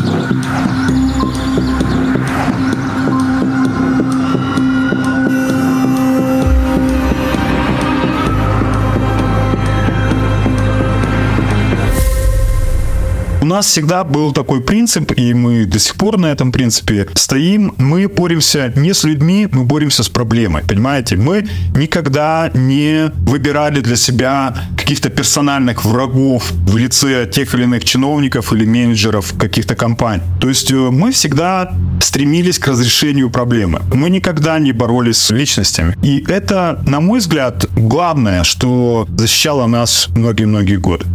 Thank you. Нас всегда был такой принцип, и мы до сих пор на этом принципе стоим. Мы боремся не с людьми, мы боремся с проблемой, понимаете? Мы никогда не выбирали для себя каких-то персональных врагов в лице тех или иных чиновников или менеджеров каких-то компаний. То есть э, мы всегда стремились к разрешению проблемы. Мы никогда не боролись с личностями. И это, на мой взгляд, главное, что защищало нас многие-многие годы.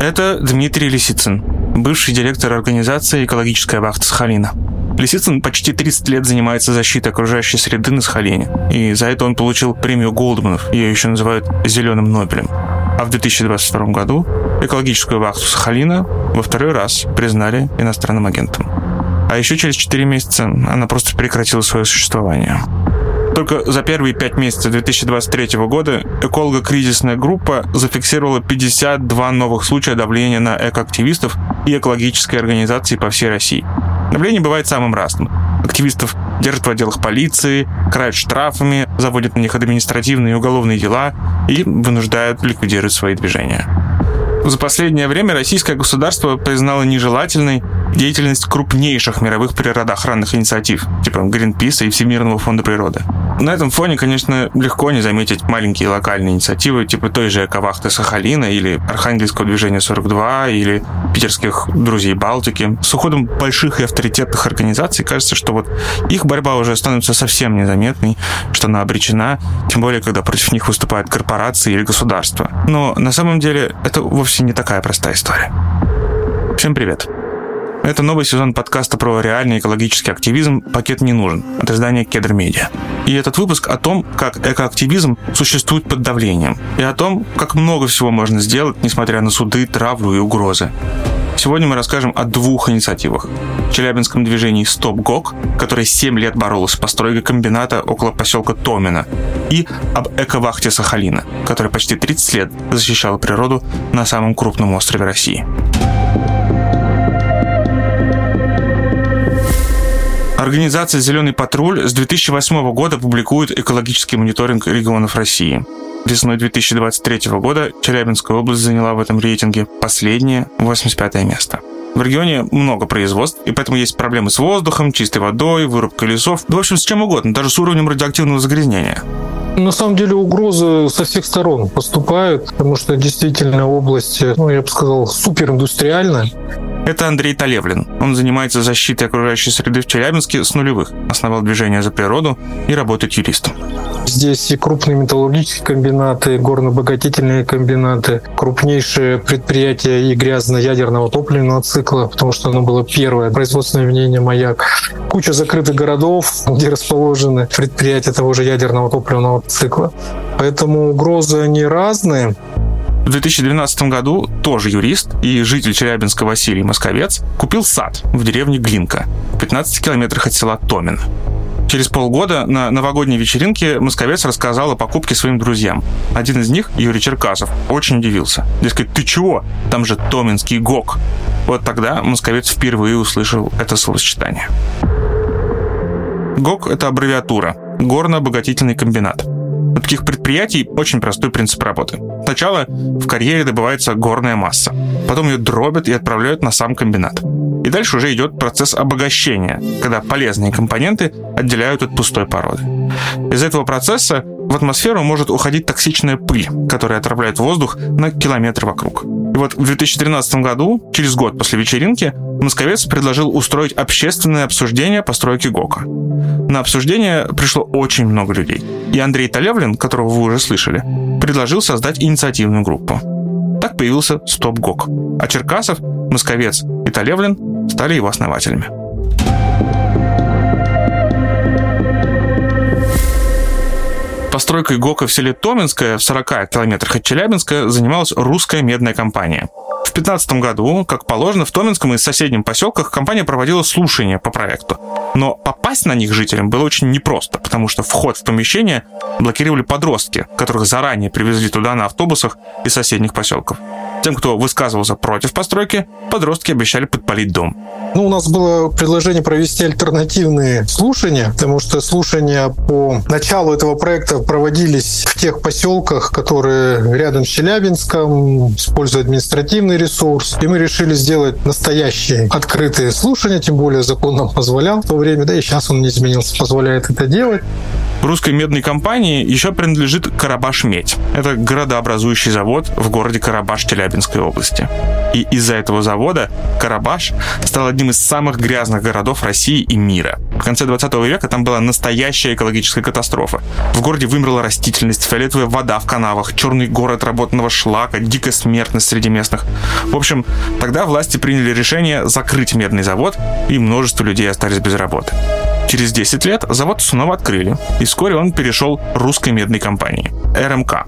Это Дмитрий Лисицын, бывший директор организации «Экологическая вахта Сахалина». Лисицын почти 30 лет занимается защитой окружающей среды на Сахалине, и за это он получил премию Голдманов, ее еще называют «Зеленым Нобелем». А в 2022 году экологическую вахту Сахалина во второй раз признали иностранным агентом. А еще через 4 месяца она просто прекратила свое существование. Только за первые пять месяцев 2023 года эколого-кризисная группа зафиксировала 52 новых случая давления на экоактивистов и экологические организации по всей России. Давление бывает самым разным. Активистов держат в отделах полиции, крают штрафами, заводят на них административные и уголовные дела и вынуждают ликвидировать свои движения. За последнее время российское государство признало нежелательной деятельность крупнейших мировых природоохранных инициатив, типа Гринписа и Всемирного фонда природы. На этом фоне, конечно, легко не заметить маленькие локальные инициативы, типа той же Эковахты Сахалина или Архангельского движения 42 или питерских друзей Балтики. С уходом больших и авторитетных организаций кажется, что вот их борьба уже становится совсем незаметной, что она обречена, тем более, когда против них выступают корпорации или государства. Но на самом деле это вовсе не такая простая история. Всем привет! Это новый сезон подкаста про реальный экологический активизм «Пакет не нужен» от издания Кедр Медиа. И этот выпуск о том, как экоактивизм существует под давлением, и о том, как много всего можно сделать, несмотря на суды, травлю и угрозы. Сегодня мы расскажем о двух инициативах. Челябинском движении «Стоп ГОК», которое 7 лет боролось с постройкой комбината около поселка Томина, и об эковахте Сахалина, которая почти 30 лет защищала природу на самом крупном острове России. Организация «Зеленый патруль» с 2008 года публикует экологический мониторинг регионов России. Весной 2023 года Челябинская область заняла в этом рейтинге последнее, 85 место. В регионе много производств, и поэтому есть проблемы с воздухом, чистой водой, вырубкой лесов, да, в общем, с чем угодно, даже с уровнем радиоактивного загрязнения. На самом деле угрозы со всех сторон поступают, потому что действительно область, ну, я бы сказал, супериндустриальная. Это Андрей Талевлин. Он занимается защитой окружающей среды в Челябинске с нулевых, основал движение за природу и работает юристом. Здесь и крупные металлургические комбинаты, горно-обогатительные комбинаты, крупнейшие предприятия и грязно-ядерного топливного цикла, потому что оно было первое производственное объединение «Маяк». Куча закрытых городов, где расположены предприятия того же ядерного топливного цикла. Поэтому угрозы они разные. В 2012 году тоже юрист и житель Челябинска Василий Московец купил сад в деревне Глинка, в 15 километрах от села Томин. Через полгода на новогодней вечеринке Московец рассказал о покупке своим друзьям. Один из них, Юрий Черкасов, очень удивился. Дескать, ты чего? Там же Томинский ГОК. Вот тогда Московец впервые услышал это словосочетание. ГОК – это аббревиатура – горно-обогатительный комбинат. У таких предприятий очень простой принцип работы. Сначала в карьере добывается горная масса, потом ее дробят и отправляют на сам комбинат. И дальше уже идет процесс обогащения, когда полезные компоненты отделяют от пустой породы. Из этого процесса в атмосферу может уходить токсичная пыль, которая отравляет воздух на километр вокруг. И вот в 2013 году, через год после вечеринки, Московец предложил устроить общественное обсуждение постройки ГОКа. На обсуждение пришло очень много людей. И Андрей Талевлин, которого вы уже слышали, предложил создать инициативную группу. Так появился Стоп ГОК. А Черкасов, Московец и Талевлин стали его основателями. Постройкой ГОКа в селе Томинское в 40 километрах от Челябинска занималась русская медная компания. В 2015 году, как положено, в Томинском и соседнем поселках компания проводила слушания по проекту. Но попасть на них жителям было очень непросто, потому что вход в помещение блокировали подростки, которых заранее привезли туда на автобусах из соседних поселков. Тем, кто высказывался против постройки, подростки обещали подпалить дом. Ну, у нас было предложение провести альтернативные слушания, потому что слушания по началу этого проекта проводились в тех поселках, которые рядом с Челябинском, используя административный ресурс. И мы решили сделать настоящие открытые слушания, тем более закон нам позволял в то время, да и сейчас он не изменился, позволяет это делать. Русской медной компании еще принадлежит Карабаш-Медь. Это городообразующий завод в городе Карабаш Челябинской области. И из-за этого завода Карабаш стал одним из самых грязных городов России и мира. В конце 20 века там была настоящая экологическая катастрофа. В городе вымерла растительность, фиолетовая вода в канавах, черный город работного шлака, дикая смертность среди местных. В общем, тогда власти приняли решение закрыть медный завод, и множество людей остались без работы. Через 10 лет завод снова открыли, и вскоре он перешел русской медной компании – РМК.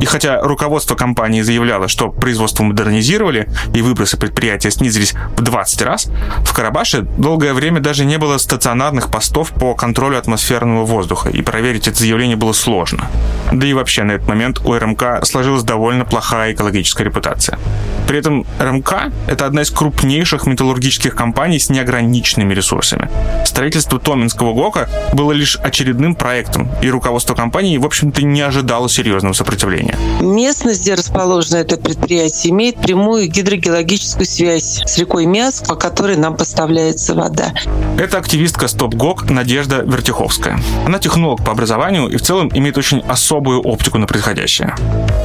И хотя руководство компании заявляло, что производство модернизировали и выбросы предприятия снизились в 20 раз, в Карабаше долгое время даже не было стационарных постов по контролю атмосферного воздуха, и проверить это заявление было сложно. Да и вообще на этот момент у РМК сложилась довольно плохая экологическая репутация. При этом РМК – это одна из крупнейших металлургических компаний с неограниченными ресурсами. Строительство Томинского ГОКа было лишь очередным проектом, и руководство компании, в общем-то, не ожидало серьезного сопротивления. Местность, где расположено это предприятие, имеет прямую гидрогеологическую связь с рекой Мяс, по которой нам поставляется вода. Это активистка Стоп ГОК Надежда Вертиховская. Она технолог по образованию и в целом имеет очень особую оптику на происходящее.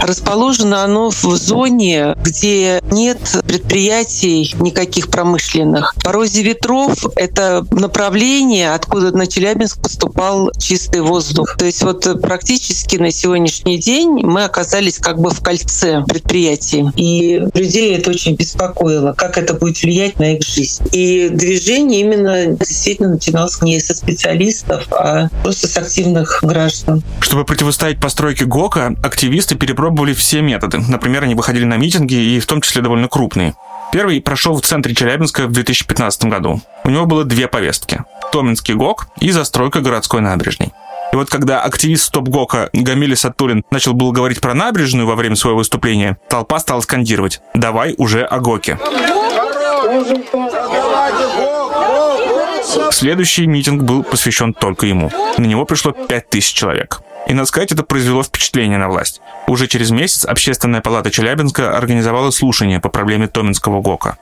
Расположено оно в зоне, где нет предприятий никаких промышленных. По розе ветров – это направление, откуда на Челябинск поступал чистый воздух. То есть вот практически на сегодняшний день мы оказались как бы в кольце предприятий. И людей это очень беспокоило, как это будет влиять на их жизнь. И движение именно действительно начиналось не со специалистов, а просто с активных граждан. Чтобы противостоять постройке ГОКа, активисты перепробовали все методы. Например, они выходили на митинги, и в том числе довольно крупные. Первый прошел в центре Челябинска в 2015 году. У него было две повестки. Томинский ГОК и застройка городской набережной. И вот когда активист Стоп-ГОКа Гамили Сатулин начал было говорить про набережную во время своего выступления, толпа стала скандировать «Давай уже о ГОКе». Следующий митинг был посвящен только ему. На него пришло 5000 человек. И, надо сказать, это произвело впечатление на власть. Уже через месяц Общественная палата Челябинска организовала слушание по проблеме Томинского ГОКа.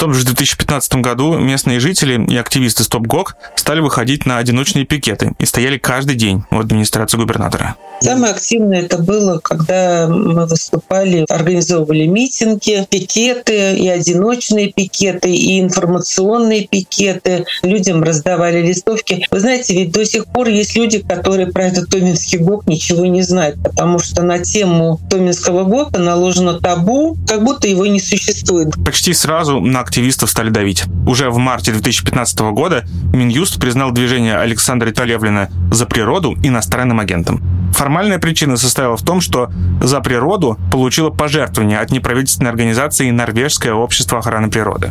Том же 2015 году местные жители и активисты Стоп ГОК стали выходить на одиночные пикеты и стояли каждый день в администрации губернатора. Самое активное это было, когда мы выступали, организовывали митинги, пикеты, и одиночные пикеты, и информационные пикеты. Людям раздавали листовки. Вы знаете, ведь до сих пор есть люди, которые про этот Томинский ГОК ничего не знают, потому что на тему Томинского ГОКа наложено табу, как будто его не существует. Почти сразу на активистов стали давить. Уже в марте 2015 года Минюст признал движение Александра Толевлина за природу иностранным агентом. Формальная причина состояла в том, что за природу получило пожертвование от неправительственной организации Норвежское общество охраны природы.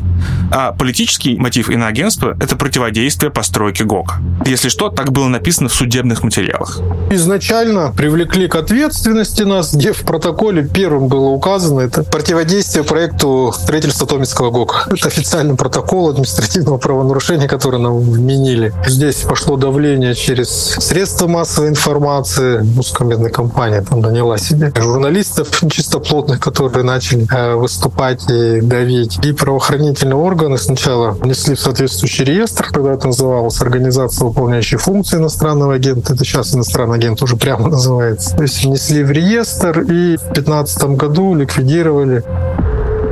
А политический мотив иноагентства – это противодействие постройке ГОК. Если что, так было написано в судебных материалах. Изначально привлекли к ответственности нас, где в протоколе первым было указано, это противодействие проекту строительства Томицкого ГОК. Это официальный протокол административного правонарушения, который нам вменили. Здесь пошло давление через средства массовой информации, узкомедная компания там наняла себе журналистов чистоплотных, которые начали э, выступать и давить. И правоохранительные органы сначала внесли в соответствующий реестр, тогда это называлось организация, выполняющая функции иностранного агента. Это сейчас иностранный агент уже прямо называется. То есть внесли в реестр и в 2015 году ликвидировали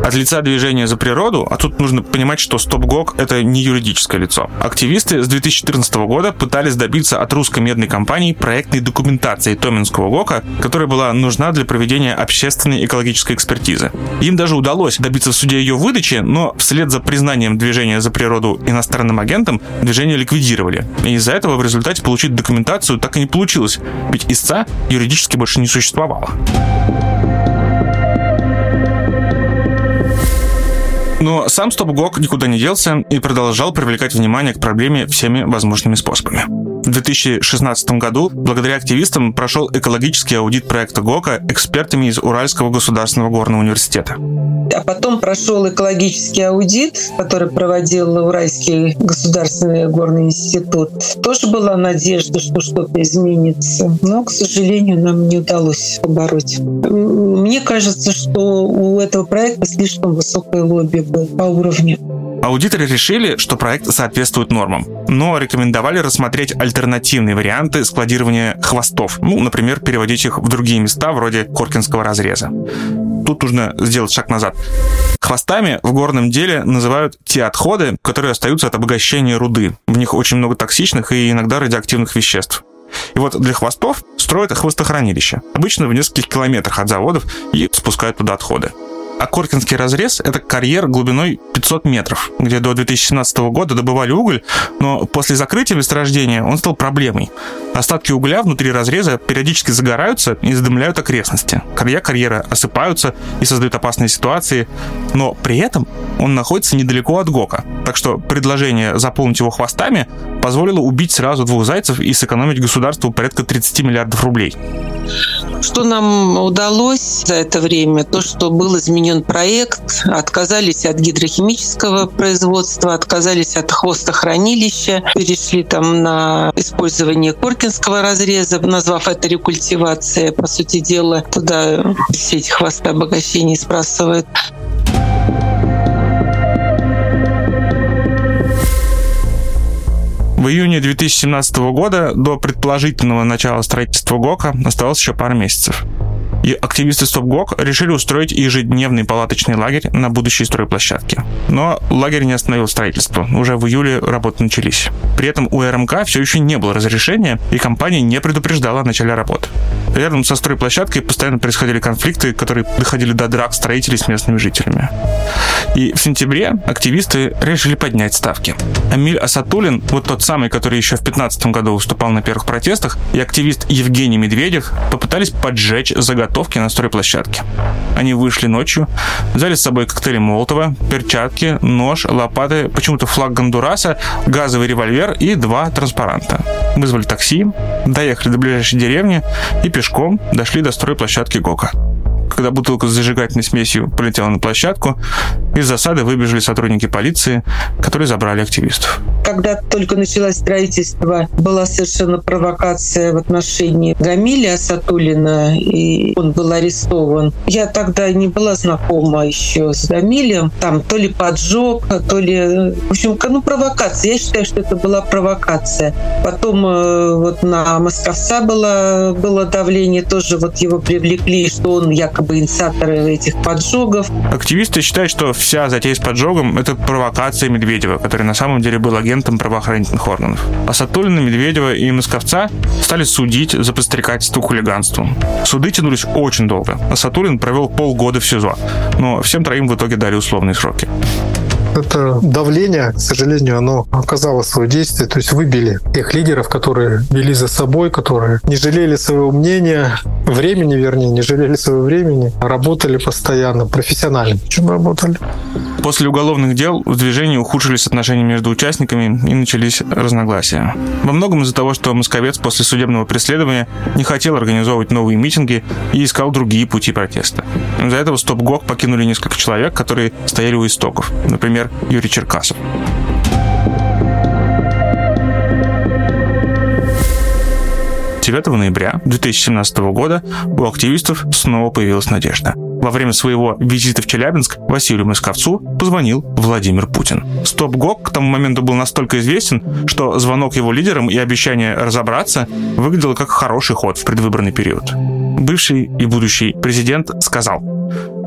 от лица движения за природу, а тут нужно понимать, что StopGOG — это не юридическое лицо. Активисты с 2014 года пытались добиться от русской медной компании проектной документации Томинского ГОКа, которая была нужна для проведения общественной экологической экспертизы. Им даже удалось добиться в суде ее выдачи, но вслед за признанием движения за природу иностранным агентом движение ликвидировали. И из-за этого в результате получить документацию так и не получилось, ведь истца юридически больше не существовало. Но сам Стоп-ГОК никуда не делся и продолжал привлекать внимание к проблеме всеми возможными способами. В 2016 году благодаря активистам прошел экологический аудит проекта ГОКа экспертами из Уральского государственного горного университета. А потом прошел экологический аудит, который проводил Уральский государственный горный институт. Тоже была надежда, что что-то изменится. Но, к сожалению, нам не удалось побороть. Мне кажется, что у этого проекта слишком высокое лобби по уровню. Аудиторы решили, что проект соответствует нормам, но рекомендовали рассмотреть альтернативные варианты складирования хвостов. Ну, например, переводить их в другие места, вроде Коркинского разреза. Тут нужно сделать шаг назад. Хвостами в горном деле называют те отходы, которые остаются от обогащения руды. В них очень много токсичных и иногда радиоактивных веществ. И вот для хвостов строят хвостохранилище, обычно в нескольких километрах от заводов, и спускают туда отходы. А Коркинский разрез — это карьер глубиной 500 метров, где до 2017 года добывали уголь, но после закрытия месторождения он стал проблемой. Остатки угля внутри разреза периодически загораются и задымляют окрестности. Края карьера осыпаются и создают опасные ситуации, но при этом он находится недалеко от ГОКа. Так что предложение заполнить его хвостами позволило убить сразу двух зайцев и сэкономить государству порядка 30 миллиардов рублей. Что нам удалось за это время? То, что был изменен проект, отказались от гидрохимического производства, отказались от хвостохранилища, перешли там на использование коркинского разреза, назвав это рекультивацией. По сути дела, туда все эти хвосты обогащения сбрасывают. В июне 2017 года до предположительного начала строительства ГОКа оставалось еще пара месяцев и активисты СтопГОК решили устроить ежедневный палаточный лагерь на будущей стройплощадке. Но лагерь не остановил строительство. Уже в июле работы начались. При этом у РМК все еще не было разрешения, и компания не предупреждала о начале работ. Рядом со стройплощадкой постоянно происходили конфликты, которые доходили до драк строителей с местными жителями. И в сентябре активисты решили поднять ставки. Амиль Асатулин, вот тот самый, который еще в 2015 году выступал на первых протестах, и активист Евгений Медведев попытались поджечь заготовки заготовки на стройплощадке. Они вышли ночью, взяли с собой коктейли Молотова, перчатки, нож, лопаты, почему-то флаг Гондураса, газовый револьвер и два транспаранта. Вызвали такси, доехали до ближайшей деревни и пешком дошли до стройплощадки ГОКа когда бутылка с зажигательной смесью полетела на площадку, из засады выбежали сотрудники полиции, которые забрали активистов. Когда только началось строительство, была совершенно провокация в отношении Гамиля Асатулина, и он был арестован. Я тогда не была знакома еще с Гамилем. Там то ли поджог, то ли... В общем, ну, провокация. Я считаю, что это была провокация. Потом э, вот на Московца было, было давление, тоже вот его привлекли, что он якобы якобы инициаторы этих поджогов. Активисты считают, что вся затея с поджогом – это провокация Медведева, который на самом деле был агентом правоохранительных органов. А Сатулина, Медведева и Московца стали судить за подстрекательство хулиганству. Суды тянулись очень долго, а Сатулин провел полгода в СИЗО, но всем троим в итоге дали условные сроки это давление, к сожалению, оно оказало свое действие. То есть выбили тех лидеров, которые вели за собой, которые не жалели своего мнения, времени, вернее, не жалели своего времени, работали постоянно, профессионально. Чем работали? После уголовных дел в движении ухудшились отношения между участниками и начались разногласия. Во многом из-за того, что Московец после судебного преследования не хотел организовывать новые митинги и искал другие пути протеста. Из-за этого Стоп-ГОК покинули несколько человек, которые стояли у истоков. Например, Юрий Черкасов. ноября 2017 года у активистов снова появилась надежда. Во время своего визита в Челябинск Василию Московцу позвонил Владимир Путин. Стоп-ГОК к тому моменту был настолько известен, что звонок его лидерам и обещание разобраться выглядело как хороший ход в предвыборный период. Бывший и будущий президент сказал,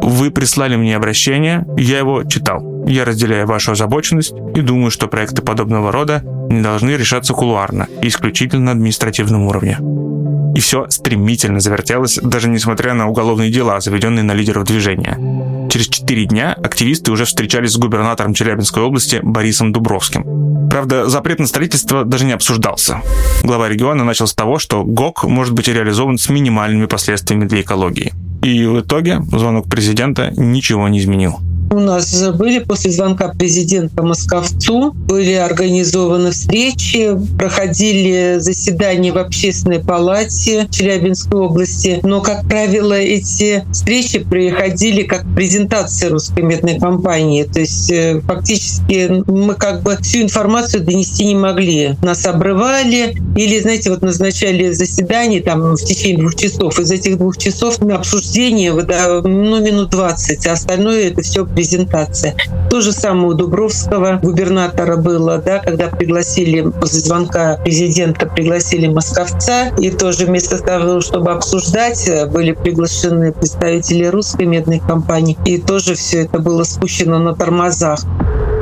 «Вы прислали мне обращение, я его читал. Я разделяю вашу озабоченность и думаю, что проекты подобного рода не должны решаться кулуарно и исключительно на административном уровне. И все стремительно завертелось, даже несмотря на уголовные дела, заведенные на лидеров движения. Через четыре дня активисты уже встречались с губернатором Челябинской области Борисом Дубровским. Правда, запрет на строительство даже не обсуждался. Глава региона начал с того, что ГОК может быть реализован с минимальными последствиями для экологии. И в итоге звонок президента ничего не изменил. У нас были после звонка президента Московцу, были организованы встречи, проходили заседания в общественной палате Челябинской области. Но, как правило, эти встречи приходили как презентация русской медной компании. То есть э, фактически мы как бы всю информацию донести не могли. Нас обрывали или, знаете, вот назначали заседание там в течение двух часов. Из этих двух часов на обсуждение ну, минут 20, а остальное это все презентация. То же самое у Дубровского губернатора было, да, когда пригласили после звонка президента пригласили московца, и тоже вместо того, чтобы обсуждать, были приглашены представители русской медной компании, и тоже все это было спущено на тормозах.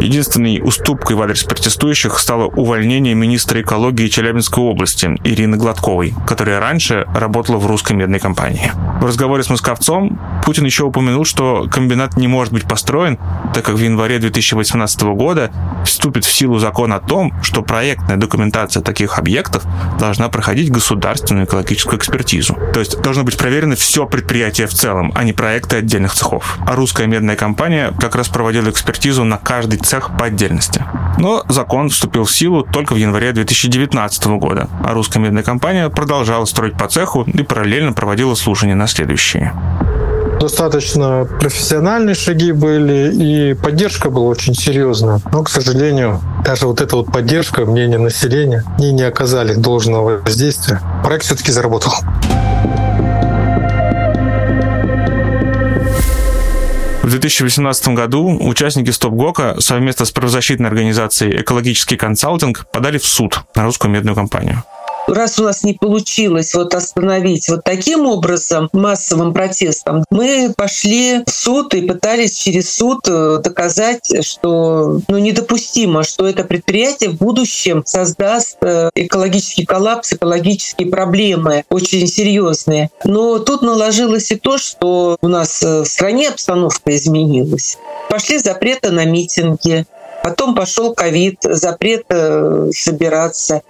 Единственной уступкой в адрес протестующих стало увольнение министра экологии Челябинской области Ирины Гладковой, которая раньше работала в русской медной компании. В разговоре с Московцом Путин еще упомянул, что комбинат не может быть построен, так как в январе 2018 года вступит в силу закон о том, что проектная документация таких объектов должна проходить государственную экологическую экспертизу. То есть должно быть проверено все предприятие в целом, а не проекты отдельных цехов. А русская медная компания как раз проводила экспертизу на каждый цех по отдельности. Но закон вступил в силу только в январе 2019 года, а русская медная компания продолжала строить по цеху и параллельно проводила слушания на следующие достаточно профессиональные шаги были, и поддержка была очень серьезная. Но, к сожалению, даже вот эта вот поддержка, мнение населения, они не оказали должного воздействия. Проект все-таки заработал. В 2018 году участники Стоп-Гока совместно с правозащитной организацией «Экологический консалтинг» подали в суд на русскую медную компанию раз у нас не получилось вот остановить вот таким образом массовым протестом, мы пошли в суд и пытались через суд э, доказать, что ну, недопустимо, что это предприятие в будущем создаст э, экологический коллапс, экологические проблемы очень серьезные. Но тут наложилось и то, что у нас э, в стране обстановка изменилась. Пошли запреты на митинги, Потом пошел ковид, запрет собираться.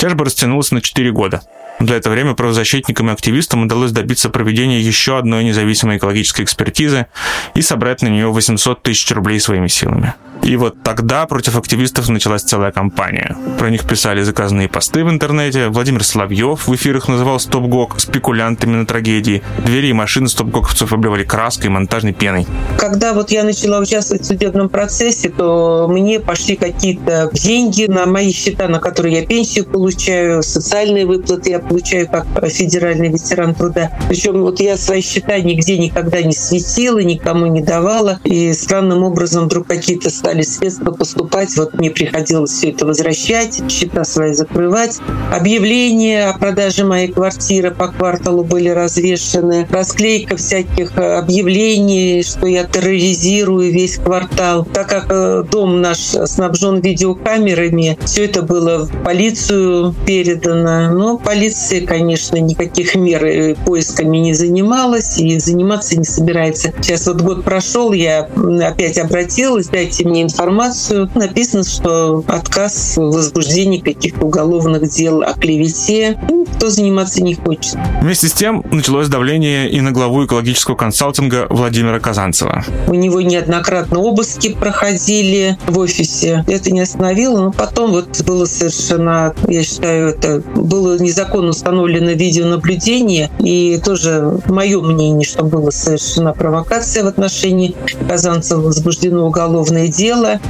Тяжба растянулась на 4 года. За это время правозащитникам и активистам удалось добиться проведения еще одной независимой экологической экспертизы и собрать на нее 800 тысяч рублей своими силами. И вот тогда против активистов началась целая кампания. Про них писали заказные посты в интернете. Владимир Соловьев в эфирах называл стоп-гок спекулянтами на трагедии. Двери и машины стоп-гоковцев обливали краской и монтажной пеной. Когда вот я начала участвовать в судебном процессе, то мне пошли какие-то деньги на мои счета, на которые я пенсию получаю, социальные выплаты я получаю как федеральный ветеран труда. Причем вот я свои счета нигде никогда не светила, никому не давала. И странным образом вдруг какие-то стали средства поступать. Вот мне приходилось все это возвращать, счета свои закрывать. Объявления о продаже моей квартиры по кварталу были развешены. Расклейка всяких объявлений, что я терроризирую весь квартал. Так как э, дом наш снабжен видеокамерами, все это было в полицию передано. Но полиция, конечно, никаких мер э, поисками не занималась и заниматься не собирается. Сейчас вот год прошел, я опять обратилась, дайте мне информацию. Написано, что отказ в возбуждении каких-то уголовных дел о клевете. Ну, кто заниматься не хочет. Вместе с тем началось давление и на главу экологического консалтинга Владимира Казанцева. У него неоднократно обыски проходили в офисе. Это не остановило, но потом вот было совершенно, я считаю, это было незаконно установлено видеонаблюдение. И тоже мое мнение, что было совершена провокация в отношении Казанцева, возбуждено уголовное дело.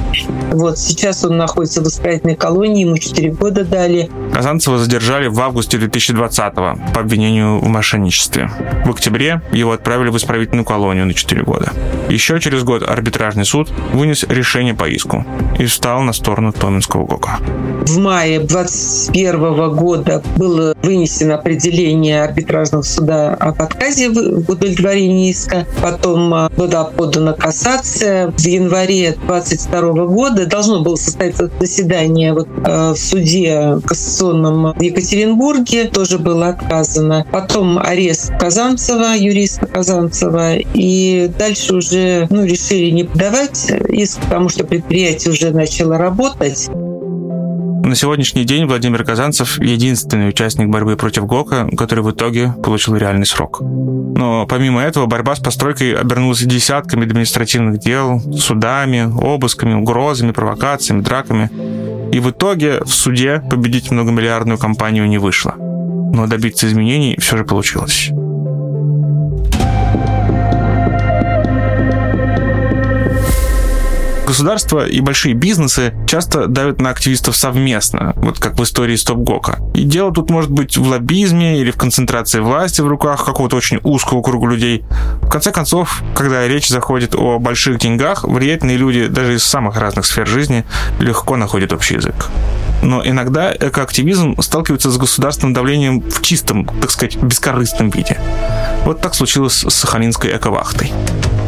Вот сейчас он находится в исправительной колонии, ему 4 года дали. Казанцева задержали в августе 2020 по обвинению в мошенничестве. В октябре его отправили в исправительную колонию на 4 года. Еще через год арбитражный суд вынес решение по иску и встал на сторону Томинского ГОКа. В мае 2021 года было вынесено определение арбитражного суда об отказе в удовлетворении иска. Потом а, была подана кассация. В январе 2022 года должно было состояться заседание вот, э, в суде кассационном в Екатеринбурге, тоже было отказано. Потом арест Казанцева, юриста Казанцева, и дальше уже ну, решили не подавать иск, потому что предприятие уже начало работать. На сегодняшний день Владимир Казанцев — единственный участник борьбы против ГОКа, который в итоге получил реальный срок. Но помимо этого борьба с постройкой обернулась десятками административных дел, судами, обысками, угрозами, провокациями, драками. И в итоге в суде победить многомиллиардную компанию не вышло. Но добиться изменений все же получилось. Государства и большие бизнесы часто давят на активистов совместно, вот как в истории Стоп Гока. И дело тут может быть в лоббизме или в концентрации власти в руках какого-то очень узкого круга людей. В конце концов, когда речь заходит о больших деньгах, влиятельные люди даже из самых разных сфер жизни легко находят общий язык. Но иногда экоактивизм сталкивается с государственным давлением в чистом, так сказать, бескорыстном виде. Вот так случилось с Сахалинской эковахтой.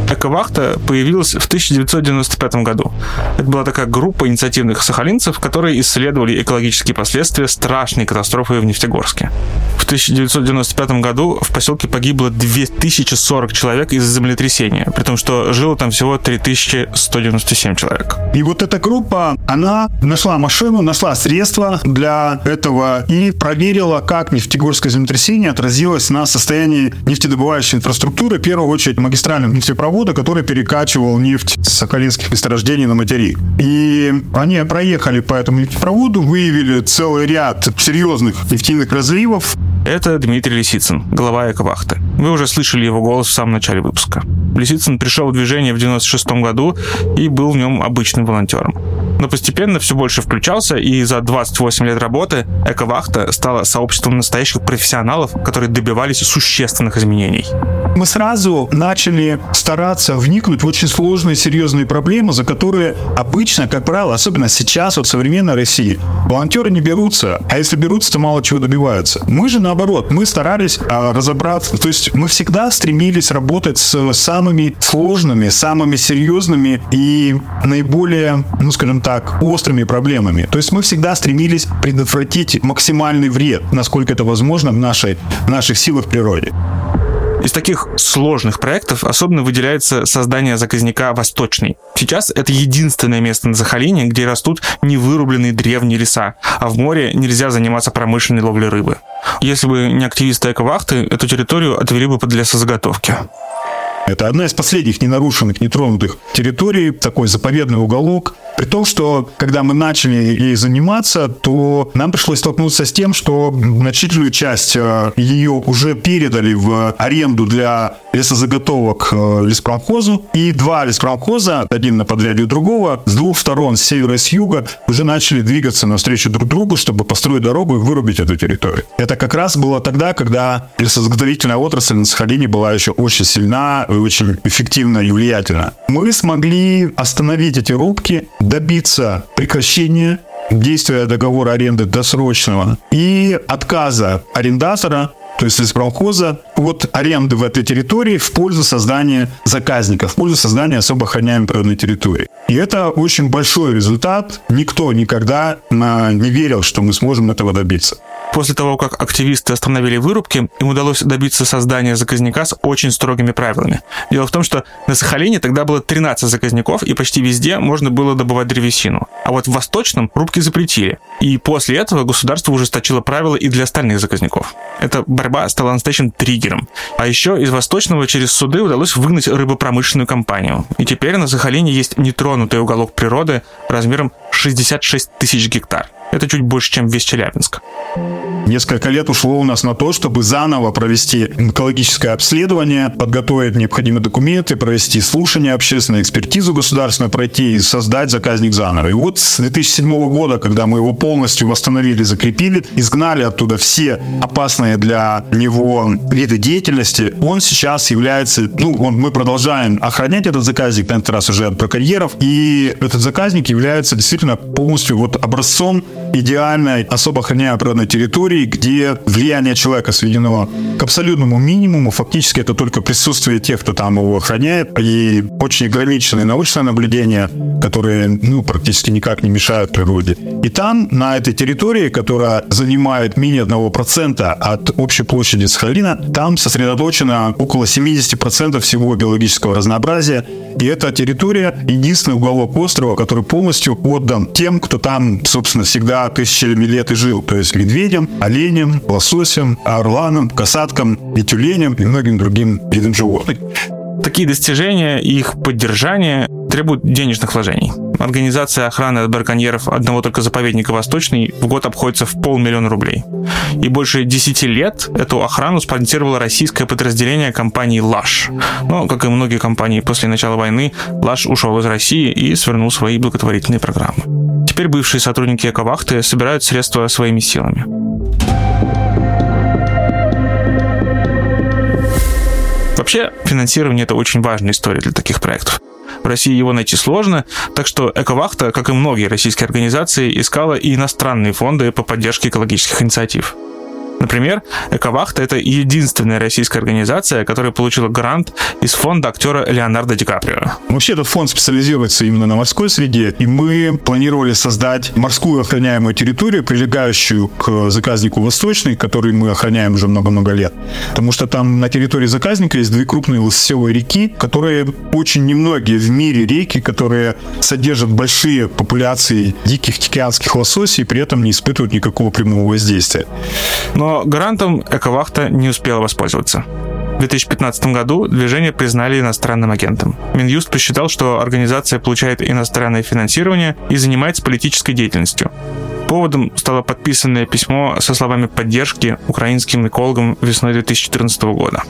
Эковахта появилась в 1995 году. Это была такая группа инициативных сахалинцев, которые исследовали экологические последствия страшной катастрофы в Нефтегорске. В 1995 году в поселке погибло 2040 человек из-за землетрясения, при том, что жило там всего 3197 человек. И вот эта группа, она нашла машину, нашла средства для этого и проверила, как нефтегорское землетрясение отразилось на состоянии нефтедобывающей инфраструктуры, в первую очередь магистральных нефтепровода, который перекачивал нефть с сахалинских месторождений на материк. И они проехали по этому нефтепроводу, выявили целый ряд серьезных нефтяных разливов, это Дмитрий Лисицын, глава Эковахты. Вы уже слышали его голос в самом начале выпуска. Лисицын пришел в движение в 96 году и был в нем обычным волонтером. Но постепенно все больше включался, и за 28 лет работы Эковахта стала сообществом настоящих профессионалов, которые добивались существенных изменений. Мы сразу начали стараться вникнуть в очень сложные, серьезные проблемы, за которые обычно, как правило, особенно сейчас, вот в современной России, волонтеры не берутся, а если берутся, то мало чего добиваются. Мы же, наоборот, мы старались а, разобраться, то есть мы всегда стремились работать с самыми сложными, самыми серьезными и наиболее, ну, скажем так, острыми проблемами. То есть мы всегда стремились предотвратить максимальный вред, насколько это возможно в, нашей, в наших силах природе. Из таких сложных проектов особенно выделяется создание заказника «Восточный». Сейчас это единственное место на Сахалине, где растут невырубленные древние леса, а в море нельзя заниматься промышленной ловлей рыбы. Если бы не активисты эковахты, эту территорию отвели бы под лесозаготовки. Это одна из последних ненарушенных, нетронутых территорий, такой заповедный уголок, при том, что когда мы начали ей заниматься, то нам пришлось столкнуться с тем, что значительную часть э, ее уже передали в аренду для лесозаготовок э, леспромхозу. И два леспромхоза, один на подряде другого, с двух сторон, с севера и с юга, уже начали двигаться навстречу друг другу, чтобы построить дорогу и вырубить эту территорию. Это как раз было тогда, когда лесозаготовительная отрасль на Сахалине была еще очень сильна, очень эффективна и влиятельна. Мы смогли остановить эти рубки, добиться прекращения действия договора аренды досрочного и отказа арендатора то есть из промхоза, от аренды в этой территории в пользу создания заказников, в пользу создания особо охраняемой природной территории. И это очень большой результат. Никто никогда не верил, что мы сможем этого добиться. После того, как активисты остановили вырубки, им удалось добиться создания заказника с очень строгими правилами. Дело в том, что на Сахалине тогда было 13 заказников, и почти везде можно было добывать древесину. А вот в Восточном рубки запретили. И после этого государство ужесточило правила и для остальных заказников. Эта борьба стала настоящим триггером. А еще из Восточного через суды удалось выгнать рыбопромышленную компанию. И теперь на Сахалине есть нетронутый уголок природы размером 66 тысяч гектар. Это чуть больше, чем весь Челябинск. Несколько лет ушло у нас на то, чтобы заново провести экологическое обследование, подготовить необходимые документы, провести слушание, общественную экспертизу государственную пройти и создать заказник заново. И вот с 2007 года, когда мы его полностью восстановили, закрепили, изгнали оттуда все опасные для него виды деятельности, он сейчас является, ну, он, мы продолжаем охранять этот заказник, на этот раз уже от браконьеров, и этот заказник является действительно полностью вот образцом идеальной особо охраняемой природной территории, где влияние человека сведено к абсолютному минимуму. Фактически это только присутствие тех, кто там его охраняет, и очень ограниченные научные наблюдения, которые ну, практически никак не мешают природе. И там, на этой территории, которая занимает менее 1% от общей площади Сахалина, там сосредоточено около 70% всего биологического разнообразия. И эта территория единственный уголок острова, который полностью отдан тем, кто там, собственно, всегда всегда тысячами лет и жил. То есть медведем, оленем, лососем, орланом, касатком и тюленем и многим другим видам животных. Такие достижения и их поддержание требуют денежных вложений. Организация охраны от браконьеров одного только заповедника Восточный в год обходится в полмиллиона рублей. И больше 10 лет эту охрану спонсировало российское подразделение компании «Лаш». Но, как и многие компании после начала войны, «Лаш» ушел из России и свернул свои благотворительные программы. Теперь бывшие сотрудники Эковахты собирают средства своими силами. Вообще, финансирование – это очень важная история для таких проектов. В России его найти сложно, так что Эковахта, как и многие российские организации, искала и иностранные фонды по поддержке экологических инициатив. Например, Эковахта — это единственная российская организация, которая получила грант из фонда актера Леонардо Ди Каприо. Вообще этот фонд специализируется именно на морской среде, и мы планировали создать морскую охраняемую территорию, прилегающую к заказнику Восточный, который мы охраняем уже много-много лет. Потому что там на территории заказника есть две крупные лососевые реки, которые очень немногие в мире реки, которые содержат большие популяции диких тихоокеанских лососей при этом не испытывают никакого прямого воздействия. Но грантом Эковахта не успела воспользоваться. В 2015 году движение признали иностранным агентом. Минюст посчитал, что организация получает иностранное финансирование и занимается политической деятельностью. Поводом стало подписанное письмо со словами поддержки украинским экологам весной 2014 года.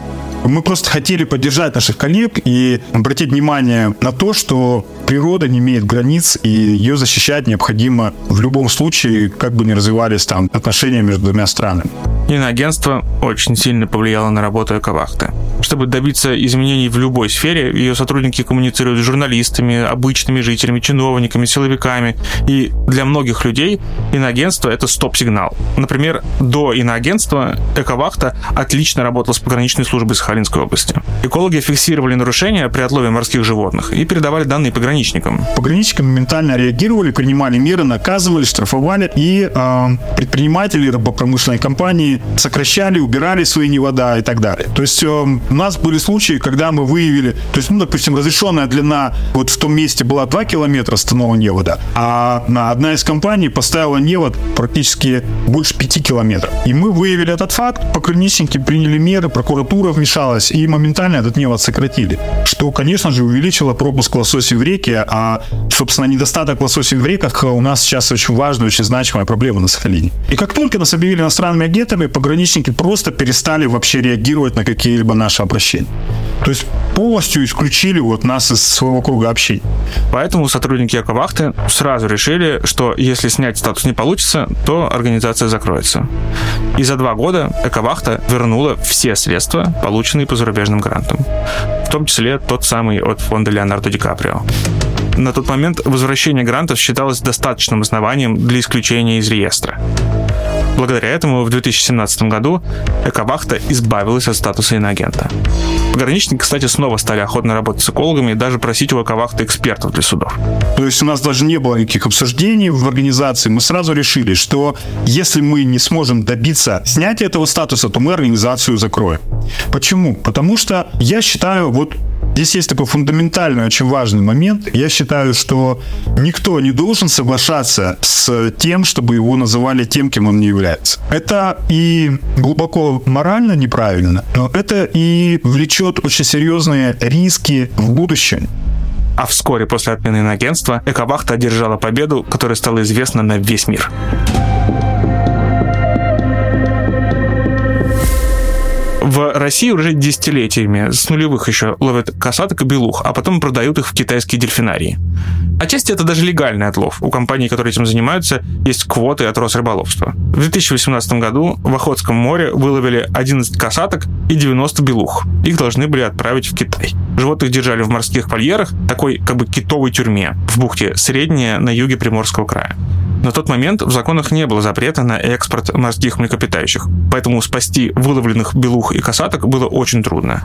Мы просто хотели поддержать наших коллег и обратить внимание на то, что природа не имеет границ, и ее защищать необходимо в любом случае, как бы ни развивались там отношения между двумя странами. Иноагентство очень сильно повлияло на работу Эковахты. Чтобы добиться изменений в любой сфере, ее сотрудники коммуницируют с журналистами, обычными жителями, чиновниками, силовиками. И для многих людей иноагентство — это стоп-сигнал. Например, до иноагентства Эковахта отлично работала с пограничной службой Сахалинской области. Экологи фиксировали нарушения при отлове морских животных и передавали данные пограничникам. Пограничники моментально реагировали, принимали меры, наказывали, штрафовали, и э, предприниматели рыбопромышленной компании сокращали, убирали свои невода и так далее. То есть э, у нас были случаи, когда мы выявили, то есть, ну, допустим, разрешенная длина вот в том месте была 2 километра станового невода, а одна из компаний поставила невод практически больше 5 километров. И мы выявили этот факт, пограничники приняли меры, прокуратура вмешалась, и моментально этот невод сократили. Что, конечно же, увеличило пропуск лососей в реке, а, собственно, недостаток лососей в реках у нас сейчас очень важная, очень значимая проблема на Сахалине. И как только нас объявили иностранными агентами, пограничники просто перестали вообще реагировать на какие-либо наши обращения. То есть полностью исключили вот нас из своего круга общения. Поэтому сотрудники Эковахты сразу решили, что если снять статус не получится, то организация закроется. И за два года Эковахта вернула все средства, полученные по зарубежным грантам. В том числе тот самый от фонда Леонардо Ди Каприо. На тот момент возвращение грантов считалось достаточным основанием для исключения из реестра. Благодаря этому в 2017 году Эковахта избавилась от статуса иноагента. Пограничники, кстати, снова стали охотно работать с экологами и даже просить у Эковахты экспертов для судов. То есть у нас даже не было никаких обсуждений в организации. Мы сразу решили, что если мы не сможем добиться снятия этого статуса, то мы организацию закроем. Почему? Потому что я считаю, вот Здесь есть такой фундаментальный, очень важный момент. Я считаю, что никто не должен соглашаться с тем, чтобы его называли тем, кем он не является. Это и глубоко морально неправильно, но это и влечет очень серьезные риски в будущем. А вскоре после отмены агентства Эковахта одержала победу, которая стала известна на весь мир. В России уже десятилетиями с нулевых еще ловят касаток и белух, а потом продают их в китайские дельфинарии. Отчасти это даже легальный отлов. У компаний, которые этим занимаются, есть квоты от Росрыболовства. В 2018 году в Охотском море выловили 11 касаток и 90 белух. Их должны были отправить в Китай. Животных держали в морских вольерах, такой как бы китовой тюрьме в бухте Средняя на юге Приморского края. На тот момент в законах не было запрета на экспорт морских млекопитающих, поэтому спасти выловленных белух и касаток было очень трудно.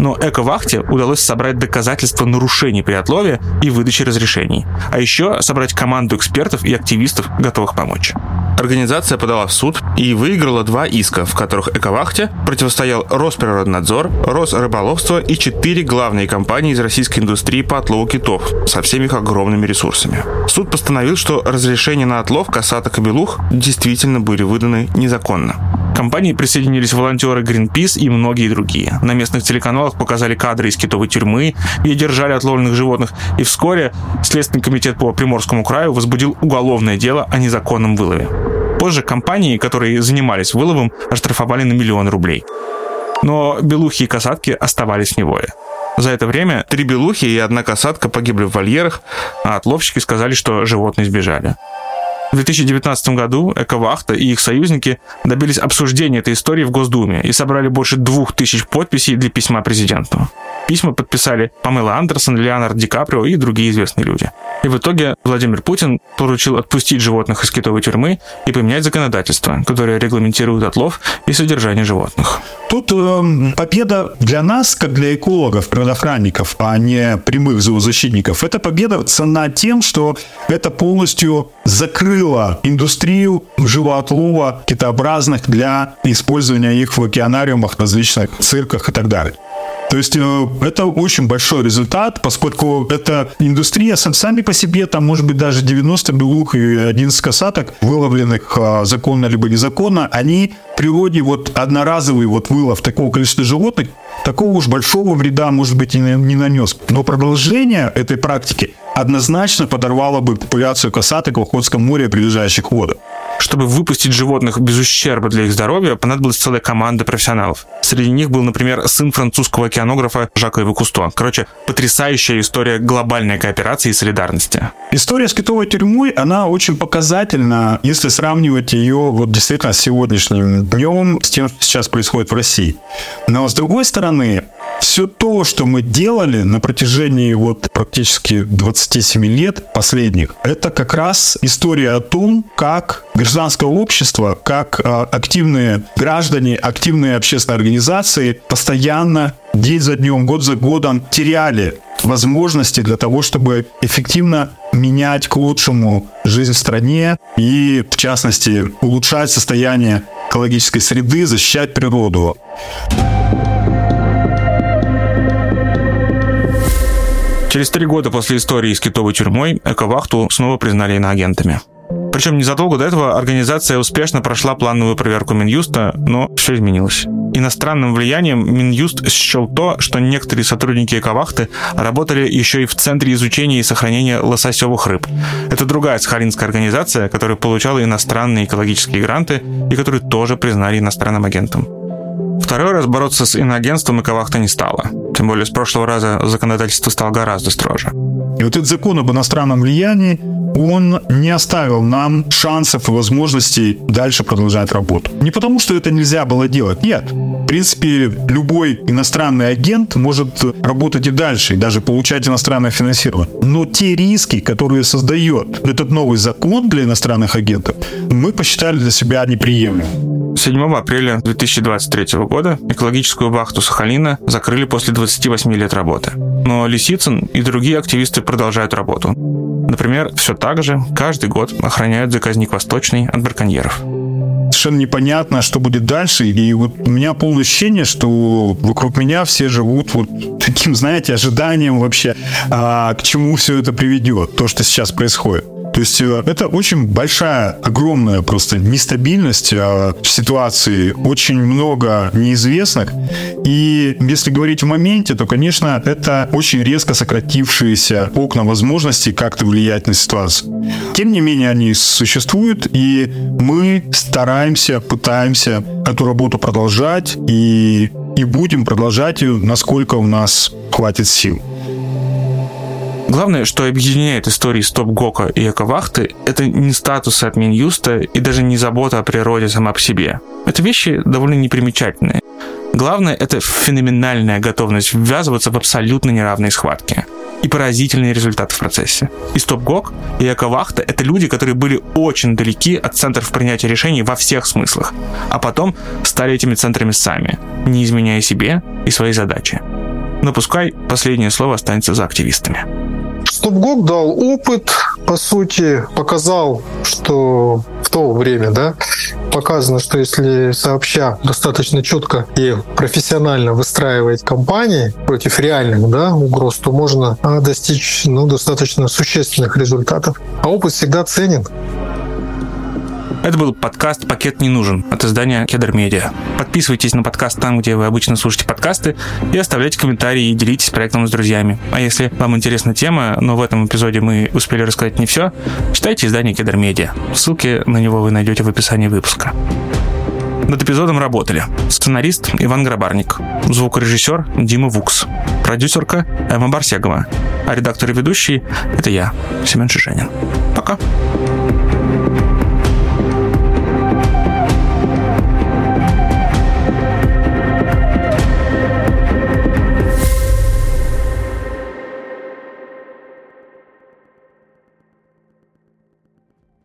Но Эко-вахте удалось собрать доказательства нарушений при отлове и выдаче разрешений, а еще собрать команду экспертов и активистов, готовых помочь. Организация подала в суд и выиграла два иска, в которых Эковахте противостоял Росприроднадзор, Росрыболовство и четыре главные компании из российской индустрии по отлову китов со всеми их огромными ресурсами. Суд постановил, что разрешения на отлов касаток и белух действительно были выданы незаконно. Компании присоединились волонтеры Greenpeace и многие другие. На местных телеканалах показали кадры из китовой тюрьмы, где держали отловленных животных, и вскоре Следственный комитет по Приморскому краю возбудил уголовное дело о незаконном вылове. Позже компании, которые занимались выловом, оштрафовали на миллион рублей. Но белухи и касатки оставались в. За это время три белухи и одна касатка погибли в вольерах, а отловщики сказали, что животные сбежали. В 2019 году Эковахта и их союзники добились обсуждения этой истории в Госдуме и собрали больше двух тысяч подписей для письма президенту. Письма подписали Памела Андерсон, Леонард Ди Каприо и другие известные люди. И в итоге Владимир Путин поручил отпустить животных из китовой тюрьмы и поменять законодательство, которое регламентирует отлов и содержание животных. Тут э, победа для нас, как для экологов, природоохранников, а не прямых зоозащитников, это победа цена тем, что это полностью закрыло индустрию живоотлова китообразных для использования их в океанариумах, различных цирках и так далее. То есть э, это очень большой результат, поскольку эта индустрия сами по себе, там может быть даже 90 белух и 11 касаток, выловленных а, законно либо незаконно, они в природе вот одноразовый вот вылов такого количества животных, такого уж большого вреда, может быть, и не нанес. Но продолжение этой практики однозначно подорвало бы популяцию касаток в Охотском море и прилежащих водах. Чтобы выпустить животных без ущерба для их здоровья, понадобилась целая команда профессионалов. Среди них был, например, сын французского океанографа Жака Ива Кусто. Короче, потрясающая история глобальной кооперации и солидарности. История с китовой тюрьмой, она очень показательна, если сравнивать ее вот действительно с сегодняшним днем, с тем, что сейчас происходит в России. Но с другой стороны, все то, что мы делали на протяжении вот практически 27 лет последних, это как раз история о том, как гражданское общество, как а, активные граждане, активные общественные организации постоянно день за днем, год за годом теряли возможности для того, чтобы эффективно менять к лучшему жизнь в стране и, в частности, улучшать состояние экологической среды, защищать природу. Через три года после истории с китовой тюрьмой Эковахту снова признали иноагентами. Причем незадолго до этого организация успешно прошла плановую проверку Минюста, но все изменилось. Иностранным влиянием Минюст счел то, что некоторые сотрудники Эковахты работали еще и в Центре изучения и сохранения лососевых рыб. Это другая сахалинская организация, которая получала иностранные экологические гранты и которую тоже признали иностранным агентом. Второй раз бороться с иноагентством Эковахта не стала. Тем более с прошлого раза законодательство стало гораздо строже. И вот этот закон об иностранном влиянии, он не оставил нам шансов и возможностей дальше продолжать работу. Не потому, что это нельзя было делать, нет. В принципе, любой иностранный агент может работать и дальше, и даже получать иностранное финансирование. Но те риски, которые создает этот новый закон для иностранных агентов, мы посчитали для себя неприемлемым. 7 апреля 2023 года экологическую вахту Сахалина закрыли после 28 лет работы. Но Лисицын и другие активисты продолжают работу. Например, все так же каждый год охраняют заказник Восточный от браконьеров совершенно непонятно, что будет дальше. И вот у меня полное ощущение, что вокруг меня все живут вот таким, знаете, ожиданием вообще, а, к чему все это приведет, то, что сейчас происходит. То есть э, это очень большая, огромная просто нестабильность э, в ситуации, очень много неизвестных. И если говорить в моменте, то, конечно, это очень резко сократившиеся окна возможностей как-то влиять на ситуацию. Тем не менее, они существуют, и мы стараемся, пытаемся эту работу продолжать, и, и будем продолжать ее, насколько у нас хватит сил. Главное, что объединяет истории Стоп Гока и Эковахты, это не статусы от Минюста и даже не забота о природе сама по себе. Это вещи довольно непримечательные. Главное – это феноменальная готовность ввязываться в абсолютно неравные схватки и поразительные результаты в процессе. И Стоп Гок, и Эковахта – это люди, которые были очень далеки от центров принятия решений во всех смыслах, а потом стали этими центрами сами, не изменяя себе и своей задачи. Но пускай последнее слово останется за активистами. Снупгок дал опыт, по сути, показал, что в то время, да, показано, что если сообща достаточно четко и профессионально выстраивать кампании против реальных да, угроз, то можно а, достичь ну, достаточно существенных результатов. А опыт всегда ценен. Это был подкаст «Пакет не нужен» от издания Кедр Медиа. Подписывайтесь на подкаст там, где вы обычно слушаете подкасты, и оставляйте комментарии и делитесь проектом с друзьями. А если вам интересна тема, но в этом эпизоде мы успели рассказать не все, читайте издание Кедр Медиа. Ссылки на него вы найдете в описании выпуска. Над эпизодом работали сценарист Иван Грабарник, звукорежиссер Дима Вукс, продюсерка Эмма Барсегова, а редактор и ведущий — это я, Семен Шишенин. Пока!